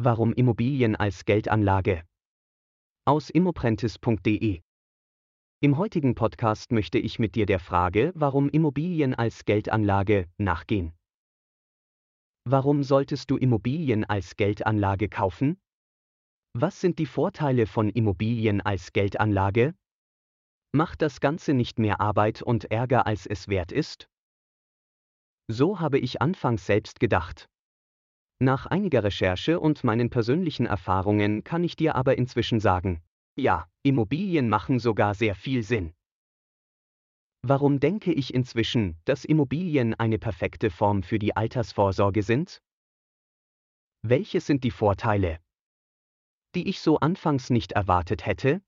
Warum Immobilien als Geldanlage? Aus immoprentis.de Im heutigen Podcast möchte ich mit dir der Frage, warum Immobilien als Geldanlage, nachgehen. Warum solltest du Immobilien als Geldanlage kaufen? Was sind die Vorteile von Immobilien als Geldanlage? Macht das Ganze nicht mehr Arbeit und Ärger, als es wert ist? So habe ich anfangs selbst gedacht. Nach einiger Recherche und meinen persönlichen Erfahrungen kann ich dir aber inzwischen sagen, ja, Immobilien machen sogar sehr viel Sinn. Warum denke ich inzwischen, dass Immobilien eine perfekte Form für die Altersvorsorge sind? Welche sind die Vorteile, die ich so anfangs nicht erwartet hätte?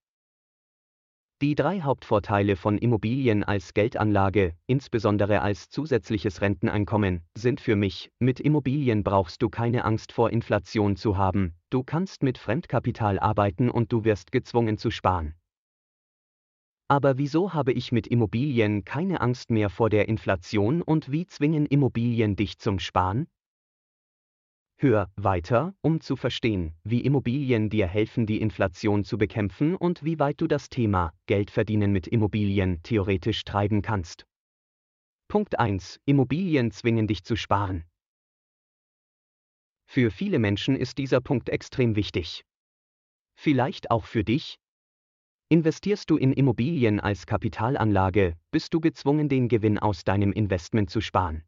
Die drei Hauptvorteile von Immobilien als Geldanlage, insbesondere als zusätzliches Renteneinkommen, sind für mich, mit Immobilien brauchst du keine Angst vor Inflation zu haben, du kannst mit Fremdkapital arbeiten und du wirst gezwungen zu sparen. Aber wieso habe ich mit Immobilien keine Angst mehr vor der Inflation und wie zwingen Immobilien dich zum Sparen? Hör weiter, um zu verstehen, wie Immobilien dir helfen, die Inflation zu bekämpfen und wie weit du das Thema Geldverdienen mit Immobilien theoretisch treiben kannst. Punkt 1. Immobilien zwingen dich zu sparen. Für viele Menschen ist dieser Punkt extrem wichtig. Vielleicht auch für dich? Investierst du in Immobilien als Kapitalanlage, bist du gezwungen, den Gewinn aus deinem Investment zu sparen.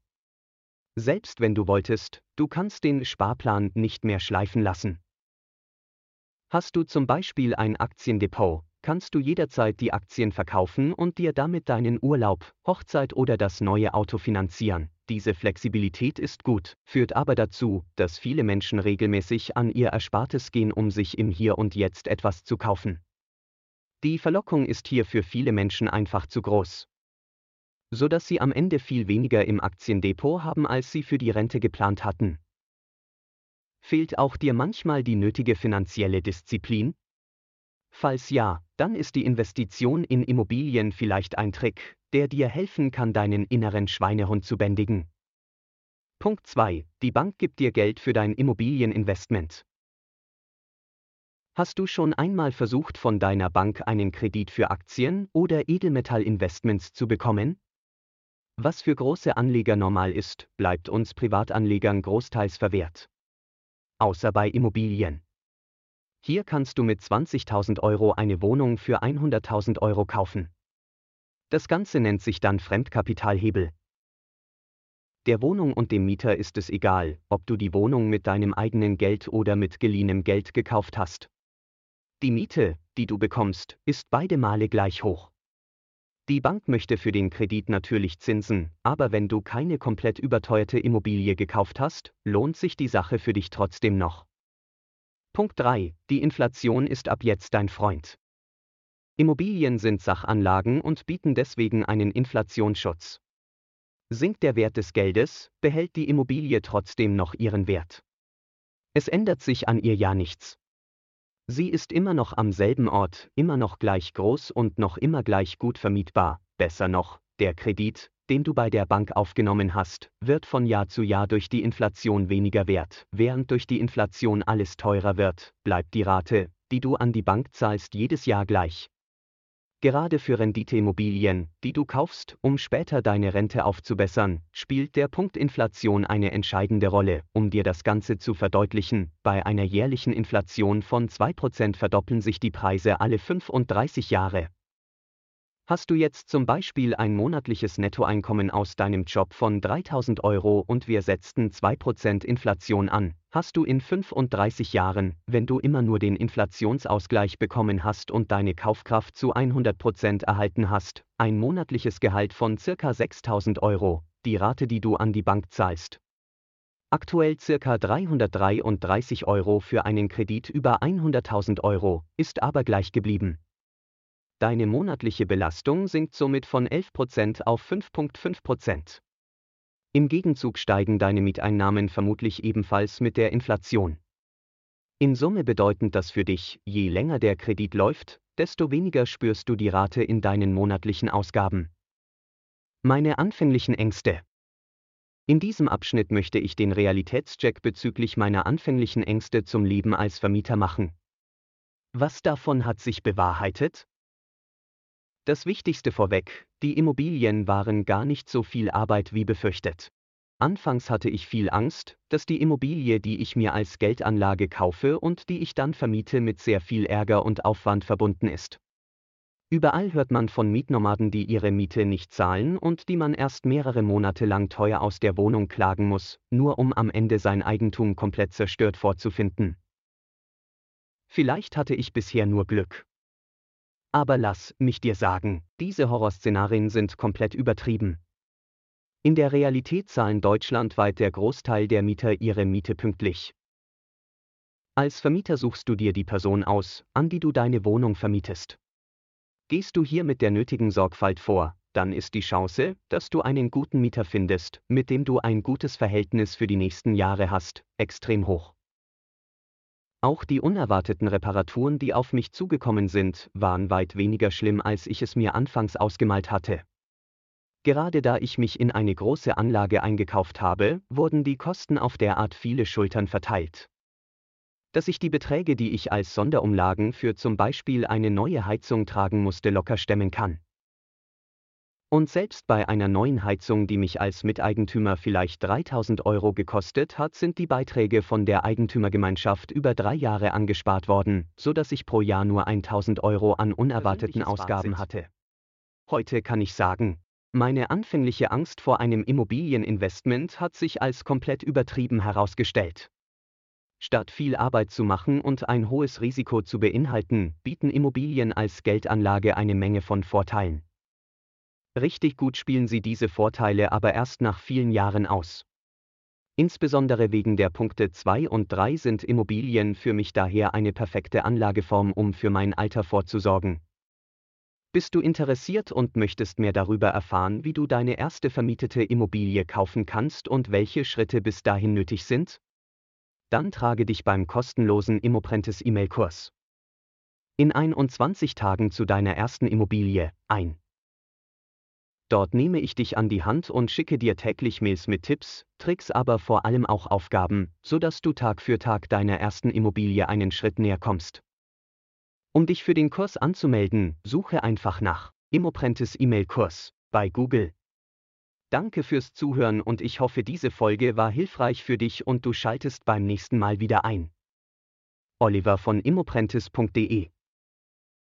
Selbst wenn du wolltest, du kannst den Sparplan nicht mehr schleifen lassen. Hast du zum Beispiel ein Aktiendepot, kannst du jederzeit die Aktien verkaufen und dir damit deinen Urlaub, Hochzeit oder das neue Auto finanzieren. Diese Flexibilität ist gut, führt aber dazu, dass viele Menschen regelmäßig an ihr Erspartes gehen, um sich im Hier und Jetzt etwas zu kaufen. Die Verlockung ist hier für viele Menschen einfach zu groß sodass sie am Ende viel weniger im Aktiendepot haben, als sie für die Rente geplant hatten. Fehlt auch dir manchmal die nötige finanzielle Disziplin? Falls ja, dann ist die Investition in Immobilien vielleicht ein Trick, der dir helfen kann, deinen inneren Schweinehund zu bändigen. Punkt 2. Die Bank gibt dir Geld für dein Immobilieninvestment. Hast du schon einmal versucht, von deiner Bank einen Kredit für Aktien oder Edelmetallinvestments zu bekommen? Was für große Anleger normal ist, bleibt uns Privatanlegern großteils verwehrt. Außer bei Immobilien. Hier kannst du mit 20.000 Euro eine Wohnung für 100.000 Euro kaufen. Das Ganze nennt sich dann Fremdkapitalhebel. Der Wohnung und dem Mieter ist es egal, ob du die Wohnung mit deinem eigenen Geld oder mit geliehenem Geld gekauft hast. Die Miete, die du bekommst, ist beide Male gleich hoch. Die Bank möchte für den Kredit natürlich Zinsen, aber wenn du keine komplett überteuerte Immobilie gekauft hast, lohnt sich die Sache für dich trotzdem noch. Punkt 3. Die Inflation ist ab jetzt dein Freund. Immobilien sind Sachanlagen und bieten deswegen einen Inflationsschutz. Sinkt der Wert des Geldes, behält die Immobilie trotzdem noch ihren Wert. Es ändert sich an ihr ja nichts. Sie ist immer noch am selben Ort, immer noch gleich groß und noch immer gleich gut vermietbar. Besser noch, der Kredit, den du bei der Bank aufgenommen hast, wird von Jahr zu Jahr durch die Inflation weniger wert. Während durch die Inflation alles teurer wird, bleibt die Rate, die du an die Bank zahlst, jedes Jahr gleich. Gerade für Renditeimmobilien, die du kaufst, um später deine Rente aufzubessern, spielt der Punkt Inflation eine entscheidende Rolle. Um dir das Ganze zu verdeutlichen, bei einer jährlichen Inflation von 2% verdoppeln sich die Preise alle 35 Jahre. Hast du jetzt zum Beispiel ein monatliches Nettoeinkommen aus deinem Job von 3000 Euro und wir setzten 2% Inflation an, hast du in 35 Jahren, wenn du immer nur den Inflationsausgleich bekommen hast und deine Kaufkraft zu 100% erhalten hast, ein monatliches Gehalt von ca. 6000 Euro, die Rate, die du an die Bank zahlst. Aktuell ca. 333 Euro für einen Kredit über 100.000 Euro, ist aber gleich geblieben. Deine monatliche Belastung sinkt somit von 11% auf 5,5%. Im Gegenzug steigen deine Mieteinnahmen vermutlich ebenfalls mit der Inflation. In Summe bedeutend das für dich, je länger der Kredit läuft, desto weniger spürst du die Rate in deinen monatlichen Ausgaben. Meine anfänglichen Ängste. In diesem Abschnitt möchte ich den Realitätscheck bezüglich meiner anfänglichen Ängste zum Leben als Vermieter machen. Was davon hat sich bewahrheitet? Das Wichtigste vorweg, die Immobilien waren gar nicht so viel Arbeit wie befürchtet. Anfangs hatte ich viel Angst, dass die Immobilie, die ich mir als Geldanlage kaufe und die ich dann vermiete, mit sehr viel Ärger und Aufwand verbunden ist. Überall hört man von Mietnomaden, die ihre Miete nicht zahlen und die man erst mehrere Monate lang teuer aus der Wohnung klagen muss, nur um am Ende sein Eigentum komplett zerstört vorzufinden. Vielleicht hatte ich bisher nur Glück. Aber lass mich dir sagen, diese Horrorszenarien sind komplett übertrieben. In der Realität zahlen deutschlandweit der Großteil der Mieter ihre Miete pünktlich. Als Vermieter suchst du dir die Person aus, an die du deine Wohnung vermietest. Gehst du hier mit der nötigen Sorgfalt vor, dann ist die Chance, dass du einen guten Mieter findest, mit dem du ein gutes Verhältnis für die nächsten Jahre hast, extrem hoch. Auch die unerwarteten Reparaturen, die auf mich zugekommen sind, waren weit weniger schlimm, als ich es mir anfangs ausgemalt hatte. Gerade da ich mich in eine große Anlage eingekauft habe, wurden die Kosten auf derart viele Schultern verteilt dass ich die Beträge, die ich als Sonderumlagen für zum Beispiel eine neue Heizung tragen musste, locker stemmen kann. Und selbst bei einer neuen Heizung, die mich als Miteigentümer vielleicht 3000 Euro gekostet hat, sind die Beiträge von der Eigentümergemeinschaft über drei Jahre angespart worden, so dass ich pro Jahr nur 1000 Euro an unerwarteten Ausgaben hatte. Heute kann ich sagen, meine anfängliche Angst vor einem Immobilieninvestment hat sich als komplett übertrieben herausgestellt. Statt viel Arbeit zu machen und ein hohes Risiko zu beinhalten, bieten Immobilien als Geldanlage eine Menge von Vorteilen. Richtig gut spielen sie diese Vorteile aber erst nach vielen Jahren aus. Insbesondere wegen der Punkte 2 und 3 sind Immobilien für mich daher eine perfekte Anlageform, um für mein Alter vorzusorgen. Bist du interessiert und möchtest mehr darüber erfahren, wie du deine erste vermietete Immobilie kaufen kannst und welche Schritte bis dahin nötig sind? Dann trage dich beim kostenlosen Immoprentes E-Mail-Kurs in 21 Tagen zu deiner ersten Immobilie ein. Dort nehme ich dich an die Hand und schicke dir täglich Mails mit Tipps, Tricks, aber vor allem auch Aufgaben, sodass du Tag für Tag deiner ersten Immobilie einen Schritt näher kommst. Um dich für den Kurs anzumelden, suche einfach nach Immoprentes E-Mail-Kurs bei Google Danke fürs Zuhören und ich hoffe, diese Folge war hilfreich für dich und du schaltest beim nächsten Mal wieder ein. Oliver von immoprentis.de